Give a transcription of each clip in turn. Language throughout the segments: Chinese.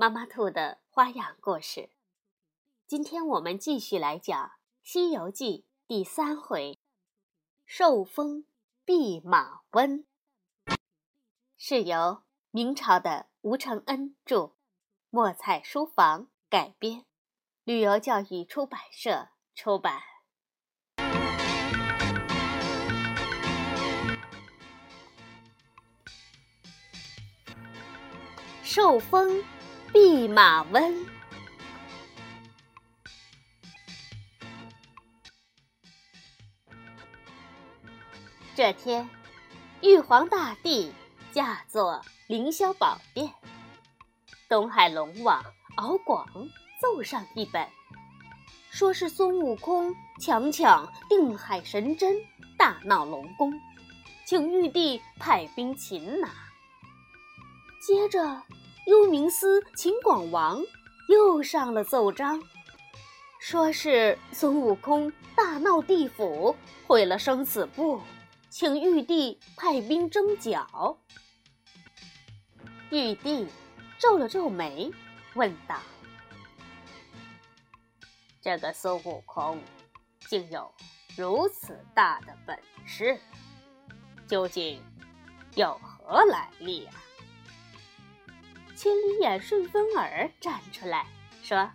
妈妈兔的花样故事，今天我们继续来讲《西游记》第三回“受封弼马温”，是由明朝的吴承恩著，墨彩书房改编，旅游教育出版社出版。受封。弼马温。这天，玉皇大帝驾坐凌霄宝殿，东海龙王敖广奏上一本，说是孙悟空强抢定海神针，大闹龙宫，请玉帝派兵擒拿。接着。幽冥司秦广王又上了奏章，说是孙悟空大闹地府，毁了生死簿，请玉帝派兵征剿。玉帝皱了皱眉，问道：“这个孙悟空竟有如此大的本事，究竟有何来历啊？”千里眼顺风耳站出来说：“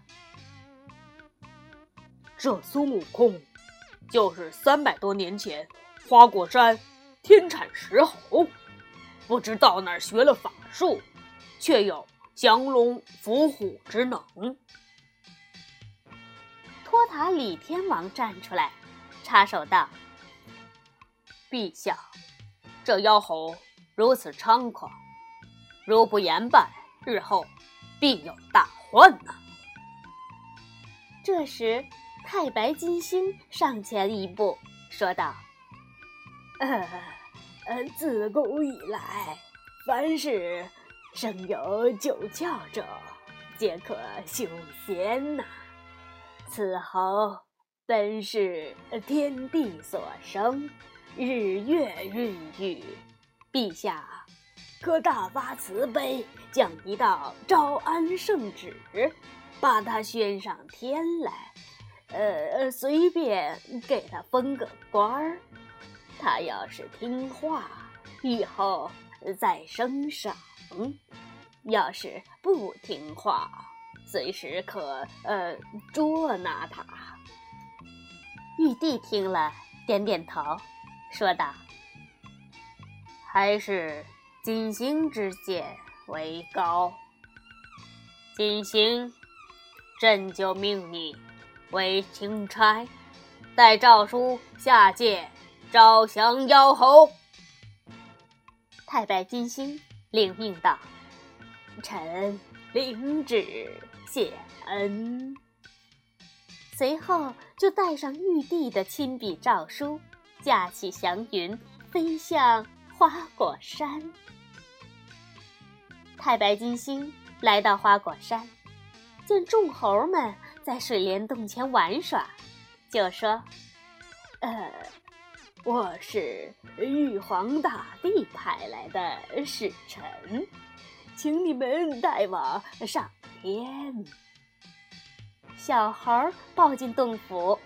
这孙悟空，就是三百多年前花果山天产石猴，不知到哪儿学了法术，却有降龙伏虎之能。”托塔李天王站出来插手道：“陛下，这妖猴如此猖狂，如不严办。”日后必有大患呐！这时，太白金星上前一步，说道：“呃呃，自古以来，凡是生有九窍者，皆可修仙呐。此猴本是天地所生，日月孕育，陛下。”可大发慈悲，将一道招安圣旨，把他宣上天来，呃，随便给他封个官儿。他要是听话，以后再升赏；要是不听话，随时可呃捉拿他。玉帝听了，点点头，说道：“还是。”金星之见为高，金星，朕就命你为钦差，带诏书下界招降妖猴。太白金星领命道：“臣领旨，谢恩。”随后就带上玉帝的亲笔诏书，驾起祥云，飞向花果山。太白金星来到花果山，见众猴们在水帘洞前玩耍，就说：“呃，我是玉皇大帝派来的使臣，请你们带我上天。”小猴抱进洞府，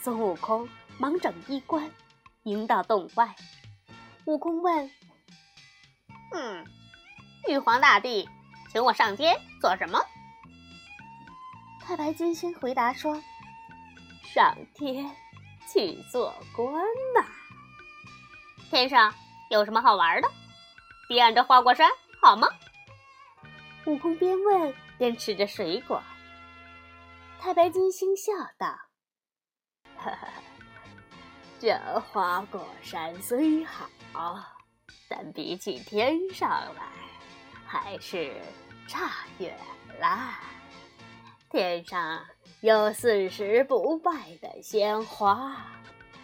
孙悟空忙整衣冠，迎到洞外。悟空问：“嗯？”玉皇大帝，请我上天做什么？太白金星回答说：“上天去做官呐。天上有什么好玩的？比俺这花果山好吗？”悟空边问边吃着水果。太白金星笑道：“哈哈，这花果山虽好，但比起天上来……”还是差远了。天上有四十不败的鲜花，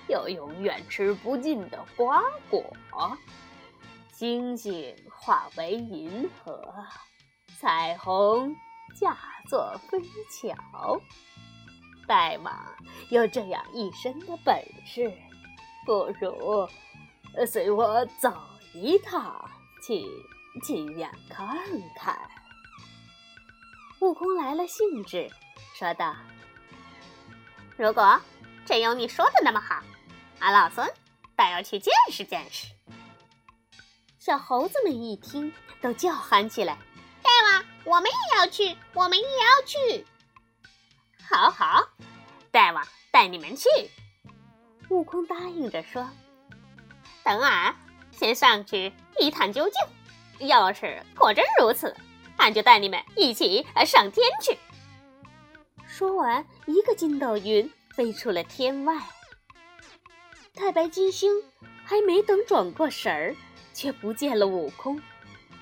有永远吃不尽的瓜果。星星化为银河，彩虹化作飞桥。大王有这样一身的本事，不如随我走一趟，去亲眼看看。悟空来了兴致，说道：“如果真有你说的那么好，俺老孙倒要去见识见识。”小猴子们一听，都叫喊起来：“大王，我们也要去，我们也要去！”好好，大王带你们去。悟空答应着说：“等俺先上去一探究竟，要是果真如此。”俺就带你们一起上天去。说完，一个筋斗云飞出了天外。太白金星还没等转过神儿，却不见了悟空，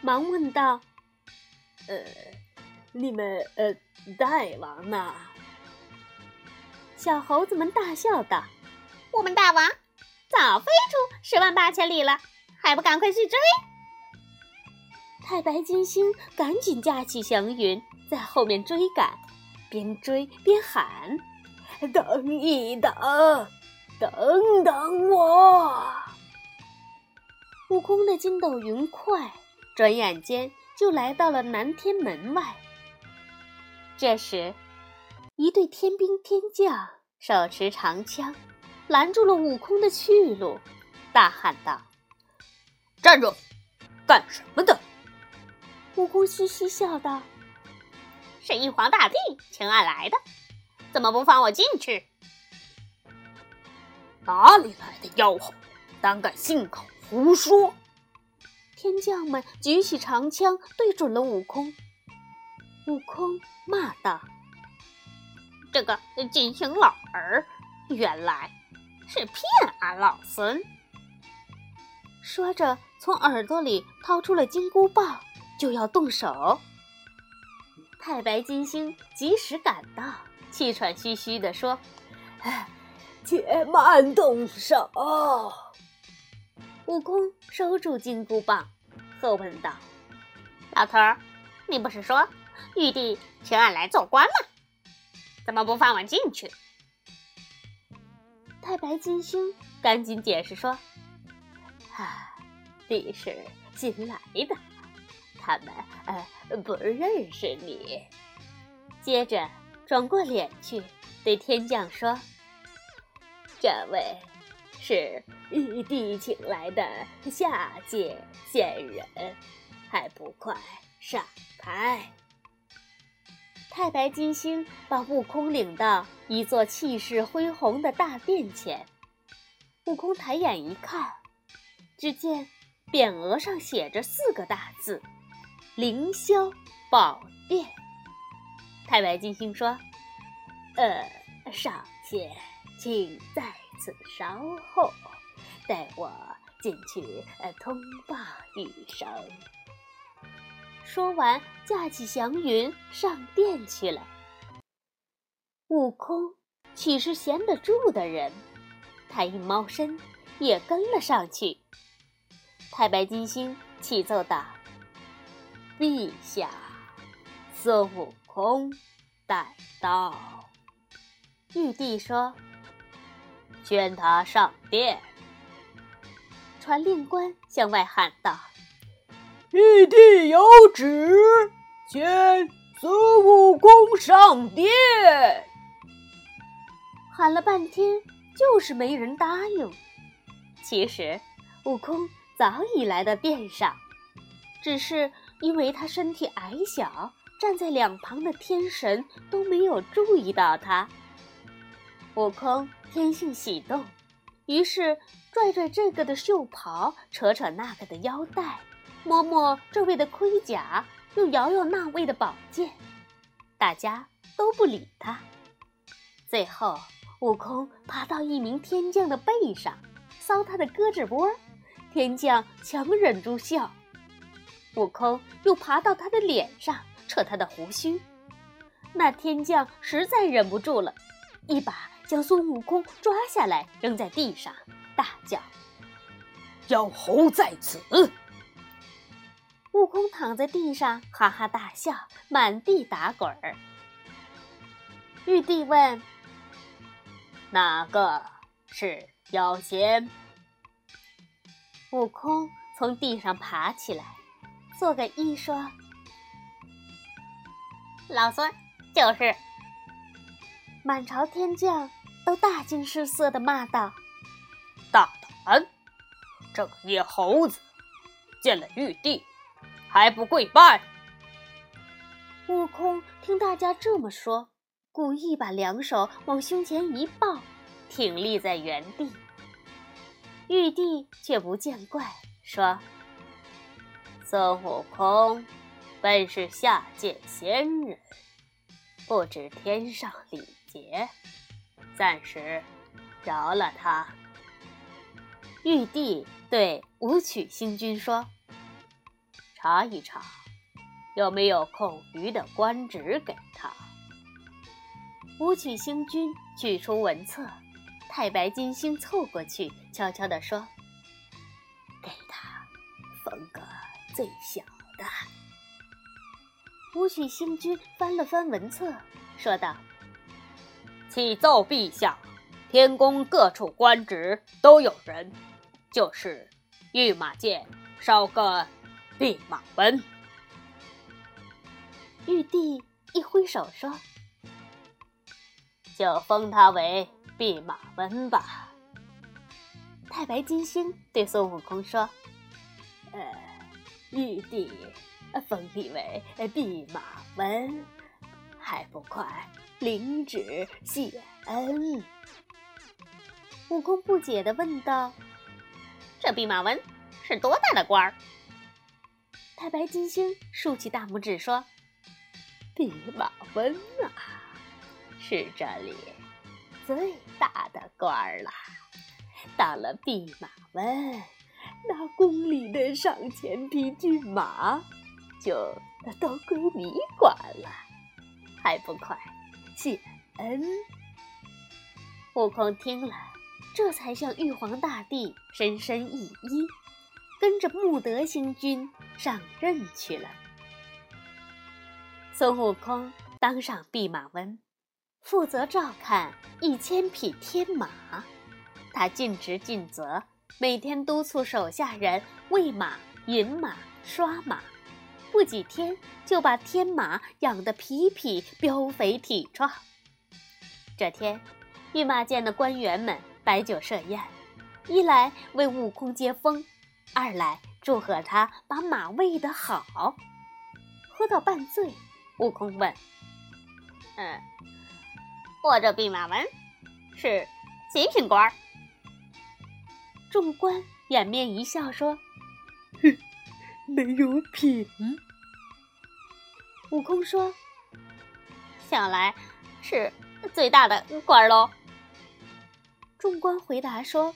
忙问道：“呃，你们呃，大王呢？”小猴子们大笑道：“我们大王早飞出十万八千里了，还不赶快去追？”太白金星赶紧架起祥云，在后面追赶，边追边喊：“等一等，等等我！”悟空的筋斗云快，转眼间就来到了南天门外。这时，一队天兵天将手持长枪，拦住了悟空的去路，大喊道：“站住！干什么的？”悟空嘻嘻笑道：“是玉皇大帝请俺来的，怎么不放我进去？哪里来的妖猴，胆敢信口胡说！”天将们举起长枪对准了悟空。悟空骂道：“这个金星老儿，原来是骗俺老孙！”说着，从耳朵里掏出了金箍棒。就要动手，太白金星及时赶到，气喘吁吁地说：“且慢动手。”悟空收住金箍棒，喝问道：“老头儿，你不是说玉帝请俺来做官吗？怎么不放我进去？”太白金星赶紧解释说：“啊，你是新来的。”他们呃不认识你。接着转过脸去对天将说：“这位是玉帝请来的下界仙人，还不快上台！”太白金星把悟空领到一座气势恢宏的大殿前。悟空抬眼一看，只见匾额上写着四个大字。凌霄宝殿，太白金星说：“呃，上仙，请在此稍后，待我进去呃通报一声。”说完，架起祥云上殿去了。悟空岂是闲得住的人？他一猫身，也跟了上去。太白金星启奏道。陛下，孙悟空带到。玉帝说：“宣他上殿。”传令官向外喊道：“玉帝有旨，宣孙悟空上殿。”喊了半天，就是没人答应。其实，悟空早已来到殿上，只是。因为他身体矮小，站在两旁的天神都没有注意到他。悟空天性喜动，于是拽拽这个的袖袍，扯扯那个的腰带，摸摸这位的盔甲，又摇摇那位的宝剑，大家都不理他。最后，悟空爬到一名天将的背上，搔他的胳肢窝，天将强忍住笑。悟空又爬到他的脸上，扯他的胡须。那天将实在忍不住了，一把将孙悟空抓下来，扔在地上，大叫：“妖猴在此！”悟空躺在地上，哈哈大笑，满地打滚儿。玉帝问：“哪个是妖仙？”悟空从地上爬起来，做个揖说：“老孙就是。”满朝天将都大惊失色的骂道：“大胆！这个野猴子，见了玉帝！”还不跪拜！悟空听大家这么说，故意把两手往胸前一抱，挺立在原地。玉帝却不见怪，说：“孙悟空本是下界仙人，不知天上礼节，暂时饶了他。”玉帝对武曲星君说。查一查，有没有空余的官职给他？武曲星君取出文册，太白金星凑过去，悄悄地说：“给他封个最小的。”武曲星君翻了翻文册，说道：“启奏陛下，天宫各处官职都有人，就是御马监少个。”弼马温，玉帝一挥手说：“就封他为弼马温吧。”太白金星对孙悟空说：“呃，玉帝封你为弼马温，还不快领旨谢恩？”悟空不解的问道：“这弼马温是多大的官儿？”太白金星竖起大拇指说：“弼马温啊，是这里最大的官儿了。当了弼马温，那宫里的上千匹骏马就都归你管了，还不快谢恩？”悟空听了，这才向玉皇大帝深深一揖。跟着穆德星君上任去了。孙悟空当上弼马温，负责照看一千匹天马。他尽职尽责，每天督促手下人喂马、饮马、刷马，不几天就把天马养得匹匹膘肥体壮。这天，御马监的官员们摆酒设宴，一来为悟空接风。二来祝贺他把马喂得好，喝到半醉，悟空问：“嗯，我这弼马温是几品官？”众官掩面一笑说：“哼，没有品。”悟空说：“想来是最大的官喽。”众官回答说：“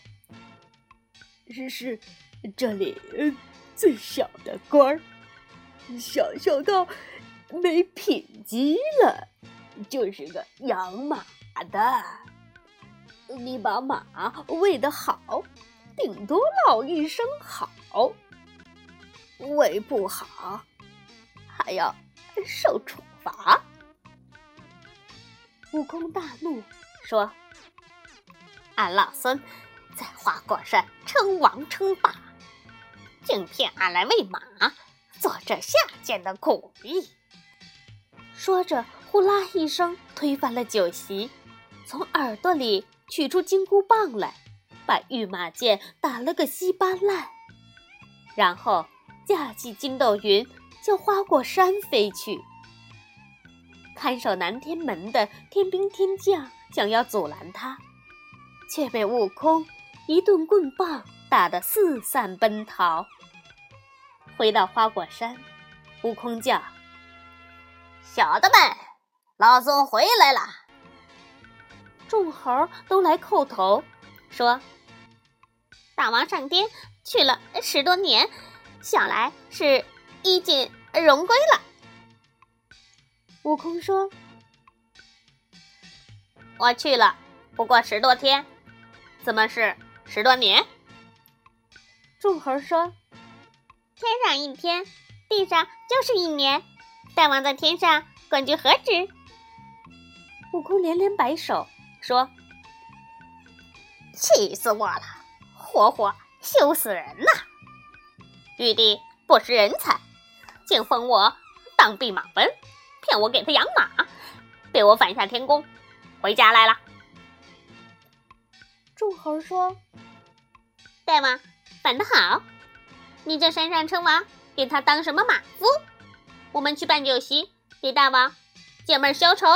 是是。”这里最小的官儿，小小到没品级了，就是个养马的。你把马喂得好，顶多落一声好；喂不好，还要受处罚。悟空大怒，说：“俺老孙在花果山称王称霸。”竟骗俺来喂马，做这下贱的苦役。说着，呼啦一声推翻了酒席，从耳朵里取出金箍棒来，把御马剑打了个稀巴烂。然后架起筋斗云，向花果山飞去。看守南天门的天兵天将想要阻拦他，却被悟空一顿棍棒打得四散奔逃。回到花果山，悟空叫：“小的们，老孙回来了。”众猴都来叩头，说：“大王上天去了十多年，想来是衣锦荣归了。”悟空说：“我去了，不过十多天，怎么是十多年？”众猴说：“天上一天，地上就是一年。大王在天上，冠军何止？”悟空连连摆手说：“气死我了！活活羞死人呐！玉帝不识人才，竟封我当弼马温，骗我给他养马，被我反下天宫，回家来了。”众猴说：“大王。”反的好！你这山上称王，给他当什么马夫？我们去办酒席，给大王解闷消愁。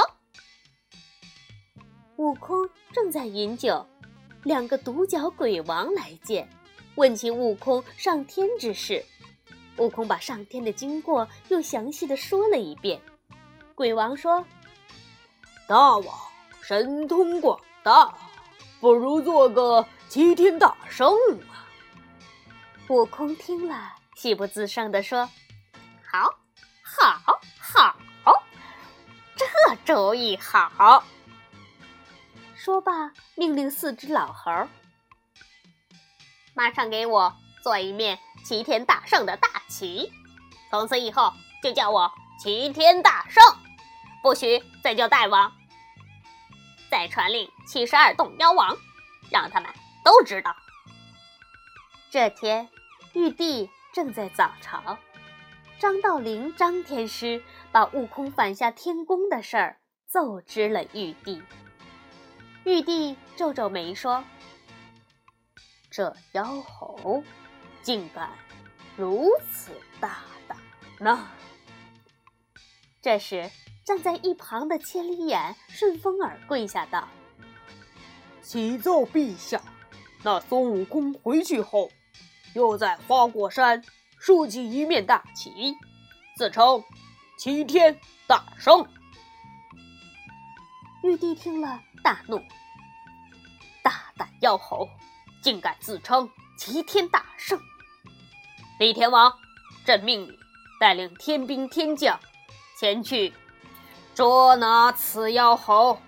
悟空正在饮酒，两个独角鬼王来见，问起悟空上天之事。悟空把上天的经过又详细的说了一遍。鬼王说：“大王神通广大，不如做个齐天大圣。”悟空听了，喜不自胜地说：“好，好，好，这主意好。”说罢，命令四只老猴：“马上给我做一面齐天大圣的大旗，从此以后就叫我齐天大圣，不许再叫大王。再传令七十二洞妖王，让他们都知道。”这天。玉帝正在早朝，张道陵、张天师把悟空反下天宫的事儿奏知了玉帝。玉帝皱皱眉说：“这妖猴竟敢如此大胆呢！”这时，站在一旁的千里眼顺风耳跪下道：“启奏陛下，那孙悟空回去后。”又在花果山竖起一面大旗，自称齐天大圣。玉帝听了大怒：“大胆妖猴，竟敢自称齐天大圣！李天王，朕命你带领天兵天将前去捉拿此妖猴，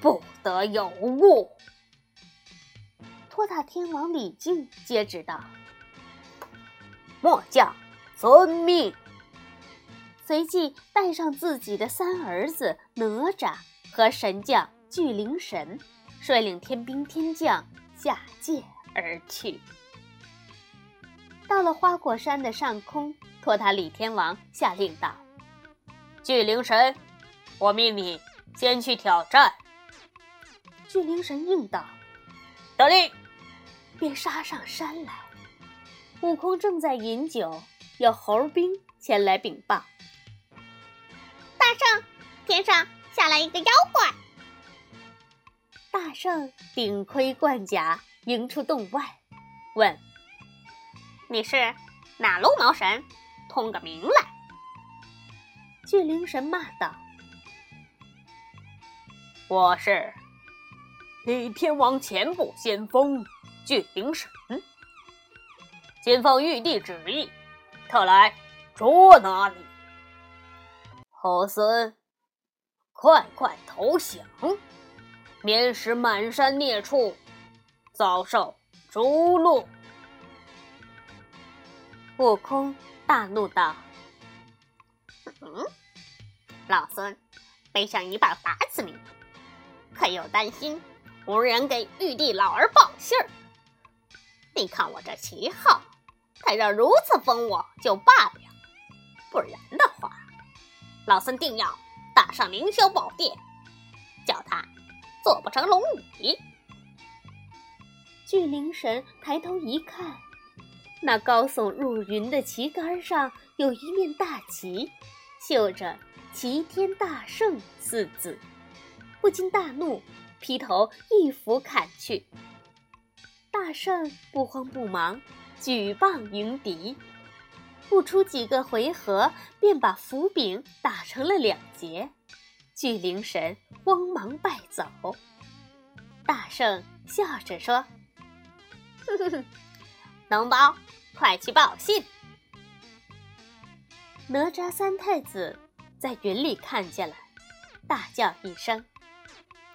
不得有误。”托塔天王李靖接旨道。末将遵命，随即带上自己的三儿子哪吒和神将巨灵神，率领天兵天将下界而去。到了花果山的上空，托塔李天王下令道：“巨灵神，我命你先去挑战。”巨灵神应道：“得令。”便杀上山来。悟空正在饮酒，有猴兵前来禀报：“大圣，天上下来一个妖怪。”大圣顶盔贯甲，迎出洞外，问：“你是哪路毛神？通个名来！”巨灵神骂道：“我是李天王前部先锋巨灵神。”先奉玉帝旨意，特来捉拿你，猴孙，快快投降，免使满山孽畜遭受诛戮！悟空大怒道：“嗯，老孙背上一棒打死你，可又担心无人给玉帝老儿报信儿。你看我这旗号。”他要如此封我就罢了，不然的话，老孙定要打上凌霄宝殿，叫他做不成龙椅。巨灵神抬头一看，那高耸入云的旗杆上有一面大旗，绣着“齐天大圣”四字，不禁大怒，劈头一斧砍去。大圣不慌不忙。举棒迎敌，不出几个回合，便把斧柄打成了两截。巨灵神慌忙败走。大圣笑着说：“哼哼哼，脓包，快去报信。”哪吒三太子在云里看见了，大叫一声：“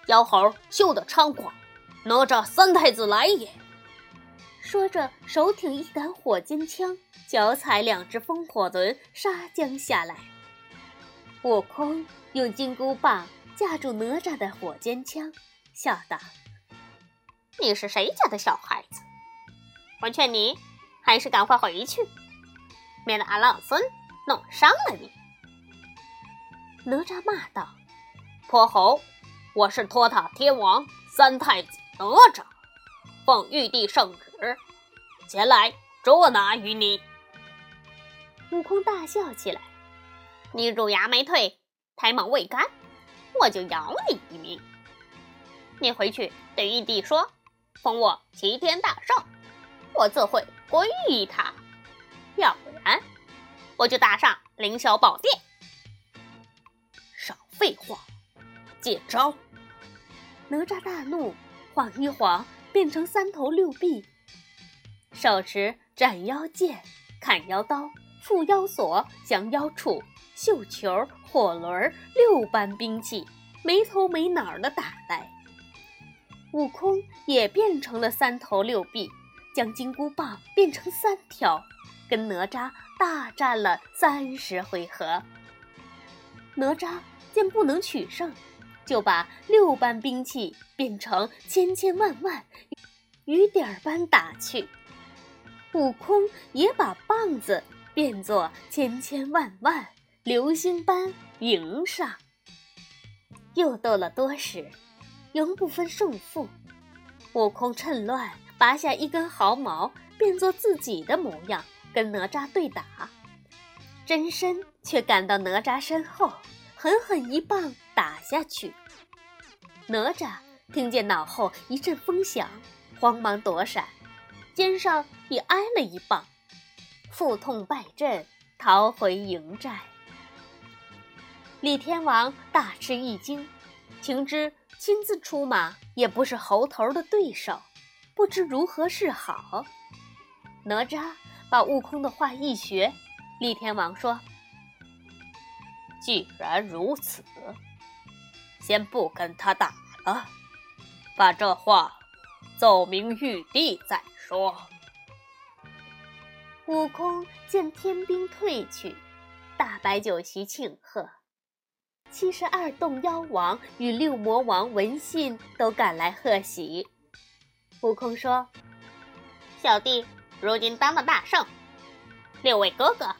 妖猴休得猖狂！哪吒三太子来也！”说着，手挺一杆火尖枪，脚踩两只风火轮，杀将下来。悟空用金箍棒架住哪吒的火尖枪，笑道：“你是谁家的小孩子？我劝你还是赶快回去，免得俺老孙弄伤了你。”哪吒骂道：“泼猴！我是托塔天王三太子哪吒，奉玉帝圣旨，前来捉拿于你。”悟空大笑起来。你乳牙没退，胎毛未干，我就饶你一命。你回去对玉帝说，封我齐天大圣，我自会归于他；要不然，我就打上凌霄宝殿。少废话，接招！哪吒大怒，晃一晃变成三头六臂，手持斩妖剑、砍妖刀、缚妖锁、降妖杵。绣球、火轮六般兵器，没头没脑的打来。悟空也变成了三头六臂，将金箍棒变成三条，跟哪吒大战了三十回合。哪吒见不能取胜，就把六般兵器变成千千万万，雨点儿般打去。悟空也把棒子变作千千万万。流星般迎上，又斗了多时，仍不分胜负。悟空趁乱拔下一根毫毛，变作自己的模样，跟哪吒对打。真身却赶到哪吒身后，狠狠一棒打下去。哪吒听见脑后一阵风响，慌忙躲闪，肩上也挨了一棒，腹痛败阵，逃回营寨。李天王大吃一惊，情知亲自出马也不是猴头的对手，不知如何是好。哪吒把悟空的话一学，李天王说：“既然如此，先不跟他打了，把这话奏明玉帝再说。”悟空见天兵退去，大摆酒席庆贺。七十二洞妖王与六魔王闻信，都赶来贺喜。悟空说：“小弟如今当了大圣，六位哥哥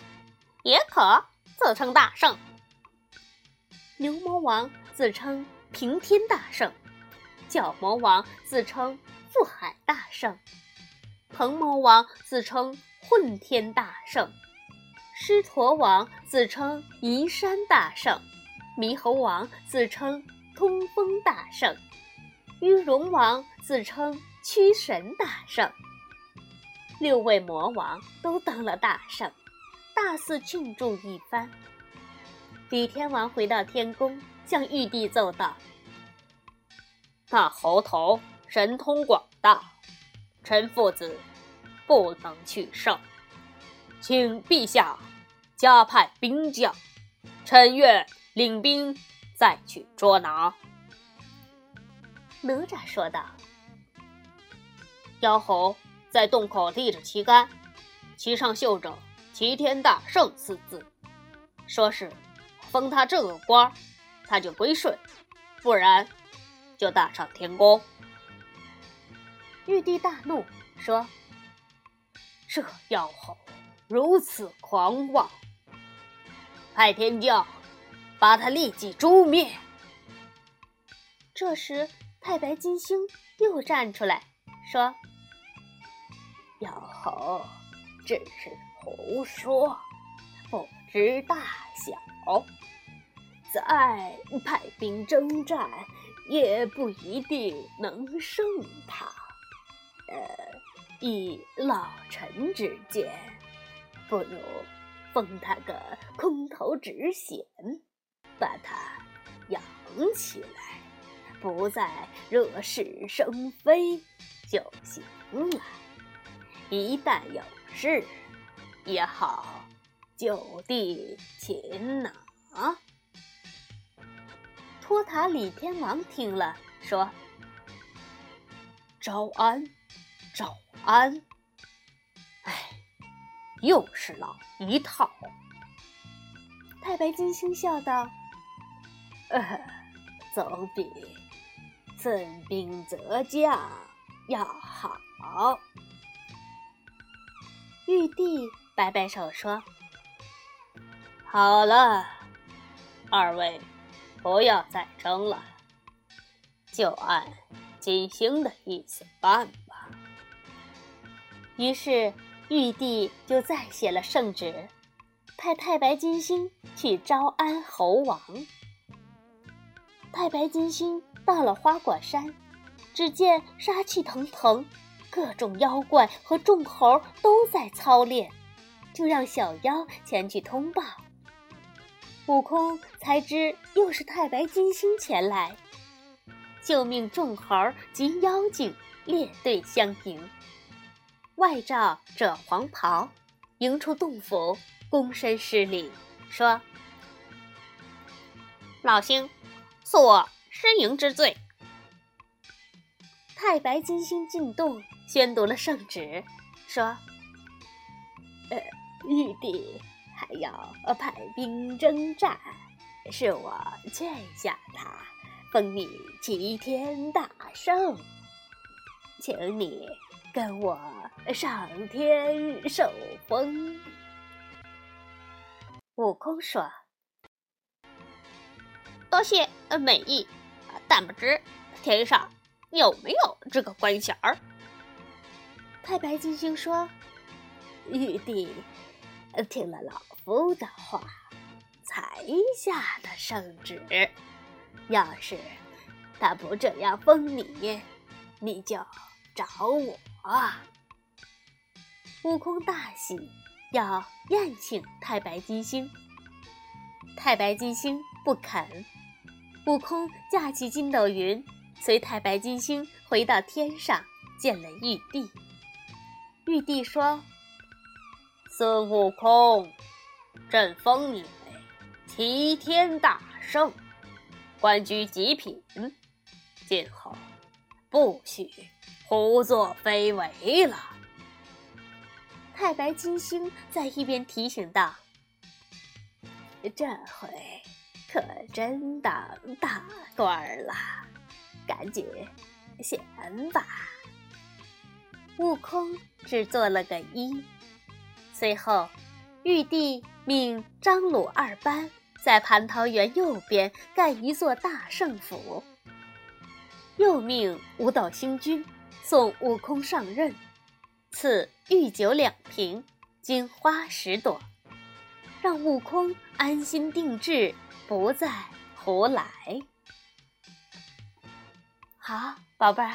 也可自称大圣。牛魔王自称平天大圣，角魔王自称覆海大圣，鹏魔王自称混天大圣，狮驼王自称移山大圣。”猕猴王自称通风大圣，玉龙王自称驱神大圣，六位魔王都当了大圣，大肆庆祝一番。李天王回到天宫，向玉帝奏道：“那猴头神通广大，臣父子不能取胜，请陛下加派兵将，臣愿。”领兵再去捉拿。哪吒说道：“妖猴在洞口立着旗杆，旗上绣着‘齐天大圣’四字，说是封他这个官，他就归顺；不然，就大上天宫。”玉帝大怒，说：“这妖猴如此狂妄，派天将。”把他立即诛灭。这时，太白金星又站出来说：“妖猴只是胡说，不知大小。再派兵征战，也不一定能胜他。呃，以老臣之见，不如封他个空头职衔。”把它养起来，不再惹是生非就行了。一旦有事，也好就地擒拿。托塔李天王听了，说：“招安，招安。哎，又是老一套。”太白金星笑道：“呃，总比损兵折将要好。”玉帝摆摆手说：“好了，二位不要再争了，就按金星的意思办吧。”于是玉帝就再写了圣旨，派太白金星去招安猴王。太白金星到了花果山，只见杀气腾腾。各种妖怪和众猴都在操练，就让小妖前去通报。悟空才知又是太白金星前来，就命众猴及妖精列队相迎，外罩着黄袍，迎出洞府，躬身施礼，说：“老星，恕我失迎之罪。”太白金星进洞。宣读了圣旨，说：“呃，玉帝还要派兵征战，是我劝下他，封你齐天大圣，请你跟我上天受封。”悟空说：“多谢呃美意，但不知天上有没有这个官衔儿。”太白金星说：“玉帝听了老夫的话，才下的圣旨。要是他不这样封你，你就找我。”悟空大喜，要宴请太白金星。太白金星不肯。悟空驾起筋斗云，随太白金星回到天上，见了玉帝。玉帝说：“孙悟空，朕封你为齐天大圣，官居极品，今后不许胡作非为了。”太白金星在一边提醒道：“这回可真当大官了，赶紧显吧。”悟空只做了个揖，随后，玉帝命张鲁二班在蟠桃园右边盖一座大圣府，又命五斗星君送悟空上任，赐御酒两瓶，金花十朵，让悟空安心定制，不再胡来。好，宝贝儿。《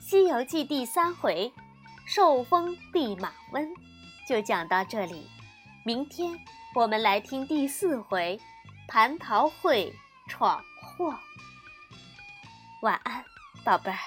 西游记》第三回，受封弼马温，就讲到这里。明天我们来听第四回，蟠桃会闯祸。晚安，宝贝儿。